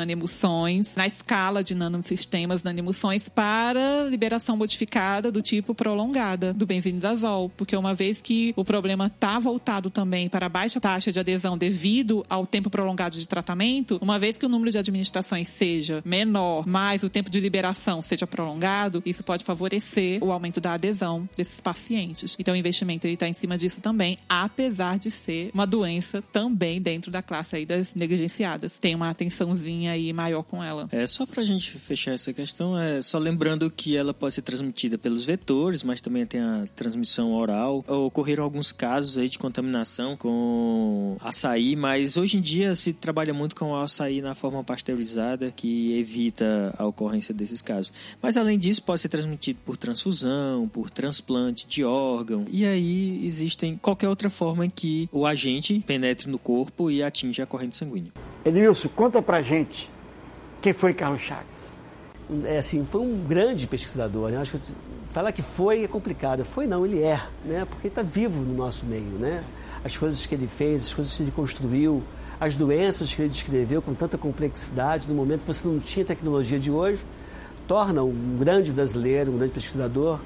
na escala de nanosistemas, nanemulsões para liberação modificada do tipo prolongada do benzinidazol, porque uma vez que o problema está voltado também para a baixa taxa de adesão devido ao tempo prolongado de tratamento, uma vez que o número de administrações seja menor, mas o tempo de liberação seja prolongado, isso pode favorecer o aumento da adesão desses pacientes. Então o investimento está em cima disso também, apesar de ser uma doença também dentro da classe aí das negligenciadas. Tem uma atençãozinha aí maior com ela. É só para a gente fechar essa questão, é só lembrando que ela pode ser transmitida pelos vetores, mas também tem a transmissão oral. Ocorreram alguns casos aí de contaminação com açaí, mas hoje em dia se trabalha muito com o açaí na forma pasteurizada, que evita a ocorrência desses casos. Mas além disso, pode ser transmitido por transfusão, por transplante de órgão. E aí existem qualquer outra forma em que o agente penetre no corpo e atinja a corrente sanguínea. Edilson, conta pra gente quem foi Carlos Chagas. É assim, foi um grande pesquisador, né? Acho que falar que foi é complicado. Foi não, ele é, né? Porque está vivo no nosso meio, né? As coisas que ele fez, as coisas que ele construiu, as doenças que ele descreveu com tanta complexidade, no momento que você não tinha tecnologia de hoje, torna um grande brasileiro, um grande pesquisador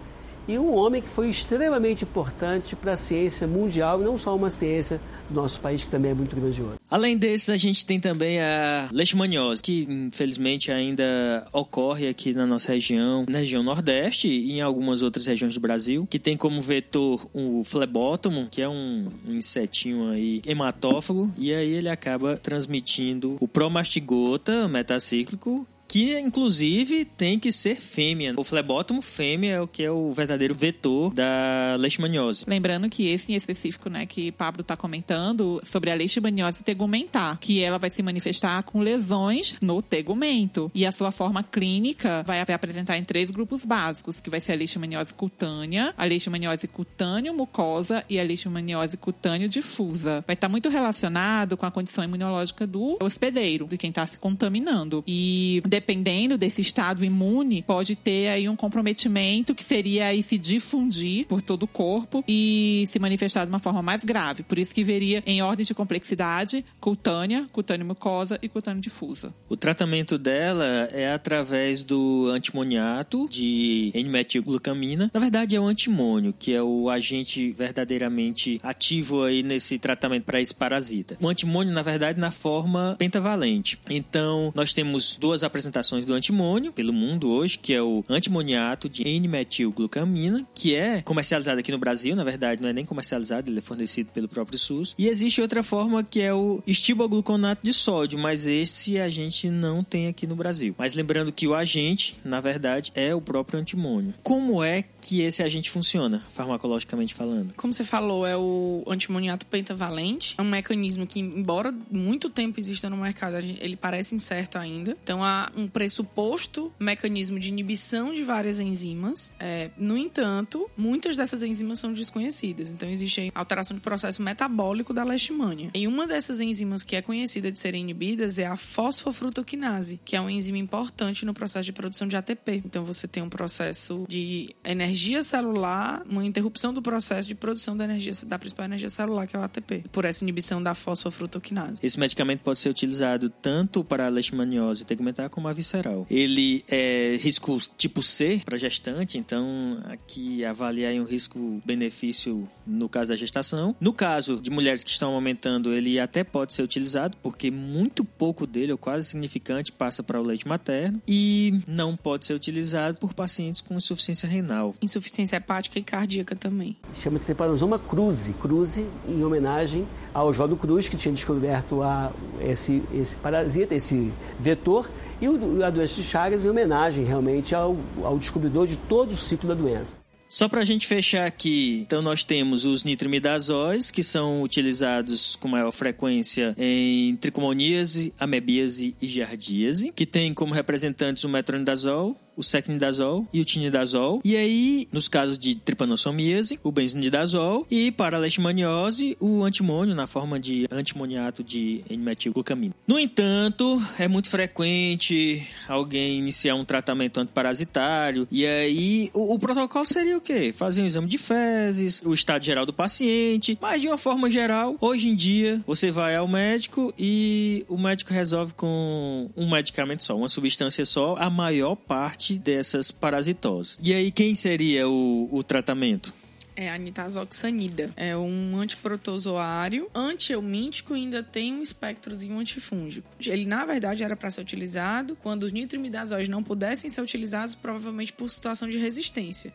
e um homem que foi extremamente importante para a ciência mundial e não só uma ciência do nosso país que também é muito grandiosa. Além desses, a gente tem também a leishmaniose, que infelizmente ainda ocorre aqui na nossa região, na região Nordeste e em algumas outras regiões do Brasil, que tem como vetor o flebótomo, que é um insetinho aí hematófago, e aí ele acaba transmitindo o promastigota metacíclico que inclusive tem que ser fêmea. O flebótomo fêmea é o que é o verdadeiro vetor da leishmaniose. Lembrando que esse em específico, né, que Pablo está comentando sobre a leishmaniose tegumentar, que ela vai se manifestar com lesões no tegumento. E a sua forma clínica vai apresentar em três grupos básicos, que vai ser a leishmaniose cutânea, a leishmaniose cutâneo mucosa e a leishmaniose cutâneo difusa. Vai estar muito relacionado com a condição imunológica do hospedeiro, de quem está se contaminando. E dependendo desse estado imune, pode ter aí um comprometimento que seria aí se difundir por todo o corpo e se manifestar de uma forma mais grave. Por isso que veria em ordem de complexidade cutânea, cutânea mucosa e cutânea difusa. O tratamento dela é através do antimoniato de N-metilglucamina. Na verdade é o antimônio, que é o agente verdadeiramente ativo aí nesse tratamento para esse parasita. O antimônio, na verdade, na forma pentavalente. Então, nós temos duas apresentações do antimônio pelo mundo hoje, que é o antimoniato de N-metilglucamina, que é comercializado aqui no Brasil, na verdade não é nem comercializado, ele é fornecido pelo próprio SUS. E existe outra forma que é o estibogluconato de sódio, mas esse a gente não tem aqui no Brasil. Mas lembrando que o agente, na verdade, é o próprio antimônio. Como é que esse agente funciona, farmacologicamente falando? Como você falou, é o antimoniato pentavalente. É um mecanismo que, embora muito tempo exista no mercado, ele parece incerto ainda. Então, há um pressuposto mecanismo de inibição de várias enzimas. É, no entanto, muitas dessas enzimas são desconhecidas. Então, existe alteração de processo metabólico da leishmania. E uma dessas enzimas que é conhecida de serem inibidas é a fosfofrutoquinase, que é uma enzima importante no processo de produção de ATP. Então, você tem um processo de energia celular, uma interrupção do processo de produção da energia da principal energia celular, que é o ATP, por essa inibição da fosfofrutoquinase. Esse medicamento pode ser utilizado tanto para a leishmaniose tegumentar como a visceral. Ele é risco tipo C para gestante, então aqui avaliar um risco-benefício no caso da gestação. No caso de mulheres que estão aumentando, ele até pode ser utilizado, porque muito pouco dele, ou quase significante, passa para o leite materno. E não pode ser utilizado por pacientes com insuficiência renal. Insuficiência hepática e cardíaca também. Chama de trepanosoma cruzi. Cruzi em homenagem ao Oswaldo Cruz, que tinha descoberto a, esse, esse parasita, esse vetor, e o, a doença de Chagas em homenagem realmente ao, ao descobridor de todo o ciclo da doença. Só para a gente fechar aqui, então nós temos os nitrimidazóis, que são utilizados com maior frequência em tricomoníase, amebíase e giardíase, que tem como representantes o metronidazol, o secnidazol e o tinidazol. E aí, nos casos de tripanossomíase, o benzinidazol e para a leishmaniose, o antimônio na forma de antimoniato de N-metilglucamina. No entanto, é muito frequente alguém iniciar um tratamento antiparasitário e aí o, o protocolo seria o quê? Fazer um exame de fezes, o estado geral do paciente, mas de uma forma geral, hoje em dia, você vai ao médico e o médico resolve com um medicamento só, uma substância só, a maior parte dessas parasitoses. E aí, quem seria o, o tratamento? É a nitazoxanida. É um antiprotozoário, antieumíntico e ainda tem um espectrozinho antifúngico. Ele, na verdade, era para ser utilizado quando os nitrimidazóis não pudessem ser utilizados, provavelmente por situação de resistência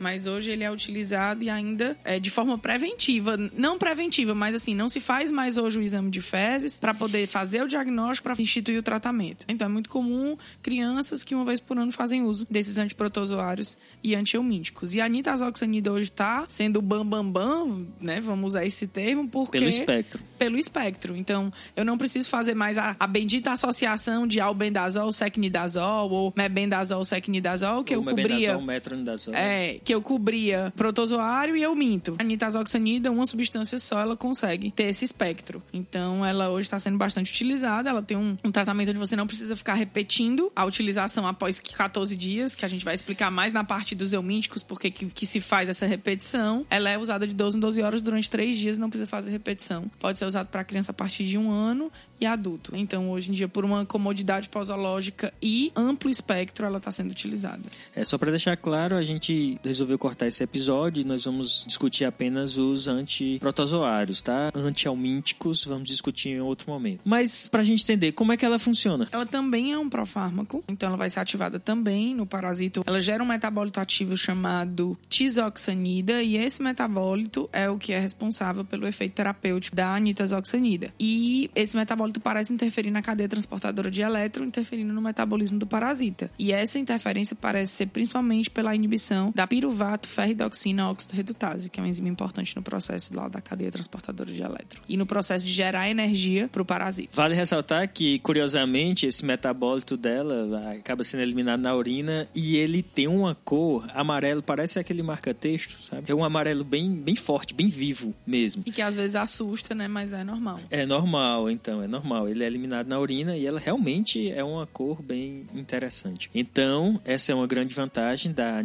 mas hoje ele é utilizado e ainda é de forma preventiva, não preventiva, mas assim, não se faz mais hoje o exame de fezes para poder fazer o diagnóstico para instituir o tratamento. Então é muito comum crianças que uma vez por ano fazem uso desses antiprotozoários e antieumínticos. E a nitazoxanida hoje está sendo bam bam bam, né? Vamos usar esse termo porque pelo espectro. Pelo espectro. Então, eu não preciso fazer mais a, a bendita associação de albendazol, secnidazol ou mebendazol, secnidazol que ou eu cobria. metronidazol. É, que eu cobria protozoário e eu minto. A nitazoxanida, uma substância só, ela consegue ter esse espectro. Então, ela hoje está sendo bastante utilizada. Ela tem um, um tratamento onde você não precisa ficar repetindo a utilização após 14 dias, que a gente vai explicar mais na parte dos eumínticos, porque que, que, se faz essa repetição, ela é usada de 12 em 12 horas durante 3 dias, não precisa fazer repetição. Pode ser usado para criança a partir de um ano e adulto. Então, hoje em dia, por uma comodidade posológica e amplo espectro, ela está sendo utilizada. É só para deixar claro, a gente resolveu cortar esse episódio e nós vamos discutir apenas os antiprotozoários, tá? Antialmínticos, vamos discutir em outro momento. Mas para a gente entender como é que ela funciona. Ela também é um profármaco, então ela vai ser ativada também no parasito. Ela gera um metabólito ativo chamado tisoxanida e esse metabólito é o que é responsável pelo efeito terapêutico da nitazoxanida. E esse metabólito parece interferir na cadeia transportadora de elétron, interferindo no metabolismo do parasita. E essa interferência parece ser principalmente pela inibição da piruvato ferridoxina óxido redutase, que é uma enzima importante no processo lá da cadeia transportadora de elétron. E no processo de gerar energia para o parasita. Vale ressaltar que, curiosamente, esse metabólito dela acaba sendo eliminado na urina e ele tem uma cor amarelo, parece aquele marca-texto, sabe? É um amarelo bem, bem forte, bem vivo mesmo. E que às vezes assusta, né? Mas é normal. É normal, então, é normal. Ele é eliminado na urina e ela realmente é uma cor bem interessante. Então, essa é uma grande vantagem da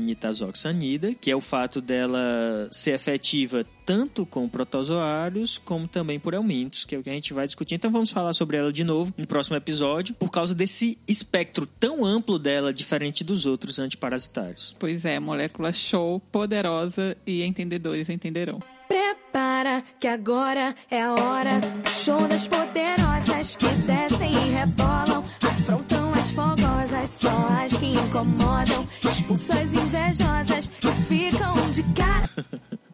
nitazoxanida, que é o fato dela ser efetiva tanto com protozoários como também por helmintos, que é o que a gente vai discutir. Então vamos falar sobre ela de novo no próximo episódio, por causa desse espectro tão amplo dela, diferente dos outros antiparasitários. Pois é, molécula show, poderosa e entendedores entenderão. Prepara que agora é a hora do show das poderosas que descem e rebolam, afrontam as fogosas Expulso as invejosas que ficam de cara.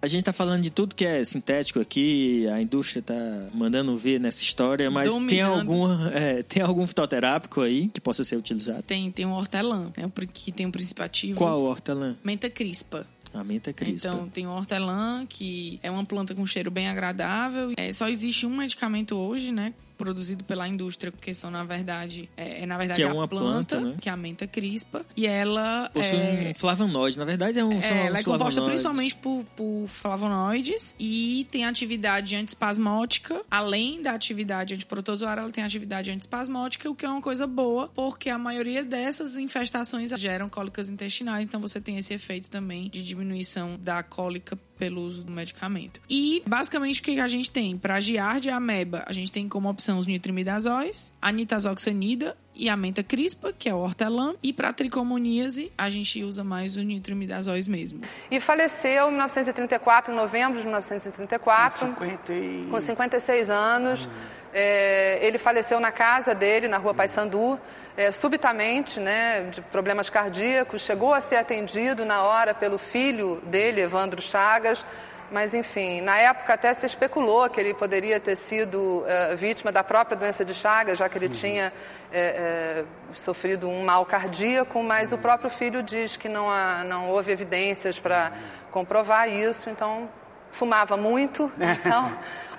A gente tá falando de tudo que é sintético aqui, a indústria tá mandando ver nessa história, mas tem algum, é, tem algum fitoterápico aí que possa ser utilizado? Tem, tem um hortelã, né, que tem um princípio ativo. Qual hortelã? Menta crispa. A menta crispa. Então, tem o hortelã, que é uma planta com cheiro bem agradável. É, só existe um medicamento hoje, né? Produzido pela indústria, porque são, na verdade, é, é, na verdade Que é a uma planta, planta, né? que é a menta crispa. E ela. Possui é, um flavonoide. Na verdade, é um, são é, ela uns é composta principalmente por, por flavonoides e tem atividade antiespasmótica. Além da atividade antiprotozoária, ela tem atividade antiespasmótica, o que é uma coisa boa, porque a maioria dessas infestações geram cólicas intestinais, então você tem esse efeito também de diminuição da cólica pelo uso do medicamento. E, basicamente, o que a gente tem? Para giardia ameba, a gente tem como opção os nitrimidazóis, a nitazoxanida e a menta crispa, que é o hortelã. E para tricomoníase, a gente usa mais os nitrimidazóis mesmo. E faleceu em 1934, em novembro de 1934, 50 e... com 56 anos. É, ele faleceu na casa dele, na rua Paissandu, é, subitamente, né, de problemas cardíacos. Chegou a ser atendido na hora pelo filho dele, Evandro Chagas. Mas, enfim, na época até se especulou que ele poderia ter sido é, vítima da própria doença de Chagas, já que ele tinha é, é, sofrido um mal cardíaco, mas o próprio filho diz que não, há, não houve evidências para comprovar isso, então fumava muito, então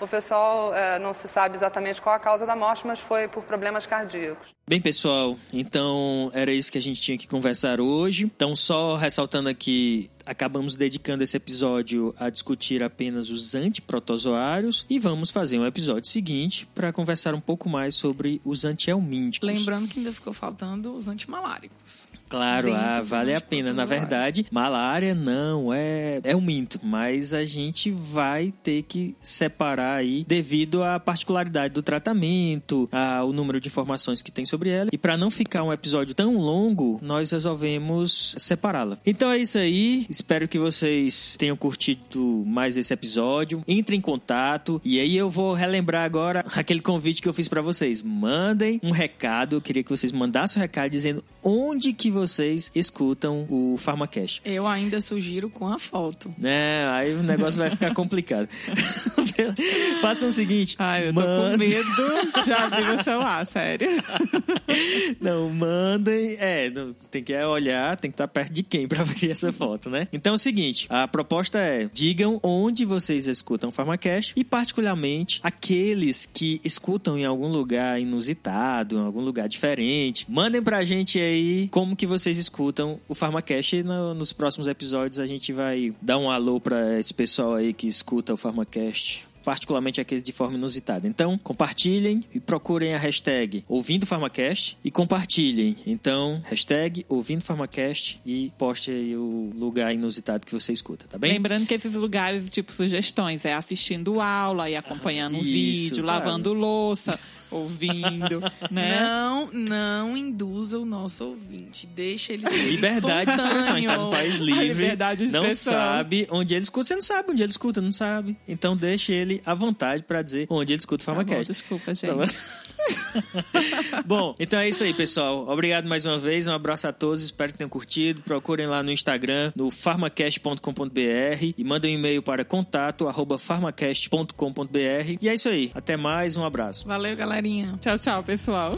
o pessoal é, não se sabe exatamente qual a causa da morte, mas foi por problemas cardíacos. Bem, pessoal, então era isso que a gente tinha que conversar hoje. Então, só ressaltando aqui, acabamos dedicando esse episódio a discutir apenas os antiprotozoários e vamos fazer um episódio seguinte para conversar um pouco mais sobre os antihelmínticos. Lembrando que ainda ficou faltando os antimaláricos. Claro, ah, vale a pena. Na verdade, malária não é é um mito, mas a gente vai ter que separar aí devido à particularidade do tratamento, ao número de informações que tem sobre ela. E para não ficar um episódio tão longo, nós resolvemos separá-la. Então é isso aí. Espero que vocês tenham curtido mais esse episódio. Entre em contato e aí eu vou relembrar agora aquele convite que eu fiz para vocês. Mandem um recado. Eu queria que vocês mandassem um recado dizendo onde que vocês escutam o Pharmacast. Eu ainda sugiro com a foto. Né? Aí o negócio vai ficar complicado. Façam o seguinte. Ai, eu tô manda- com medo de abrir o celular, sério. Não, mandem. É, tem que olhar, tem que estar perto de quem pra ver essa foto, né? Então é o seguinte: a proposta é: digam onde vocês escutam o Pharmacast e, particularmente, aqueles que escutam em algum lugar inusitado, em algum lugar diferente. Mandem pra gente aí como que vocês escutam o Pharmacast e no- nos próximos episódios a gente vai dar um alô pra esse pessoal aí que escuta o Pharmacast particularmente aqueles de forma inusitada. Então, compartilhem e procurem a hashtag Ouvindo Farmacast e compartilhem. Então, hashtag Ouvindo Farmacast e poste aí o lugar inusitado que você escuta, tá bem? Lembrando que esses lugares, tipo, sugestões, é assistindo aula e acompanhando um Isso, vídeo, claro. lavando louça, ouvindo, né? Não, não induza o nosso ouvinte. Deixa ele ser Liberdade de expressão, a gente tá num país livre. liberdade de não expressão. sabe onde ele escuta. Você não sabe onde ele escuta, não sabe. Então deixe ele à vontade pra dizer onde ele escuta o Tá bom, Farmacast. desculpa, gente. Tá bom? Bom, então é isso aí, pessoal. Obrigado mais uma vez. Um abraço a todos. Espero que tenham curtido. Procurem lá no Instagram, no farmacast.com.br e mandem um e-mail para contato farmacast.com.br. E é isso aí. Até mais. Um abraço. Valeu, galerinha. Tchau, tchau, pessoal.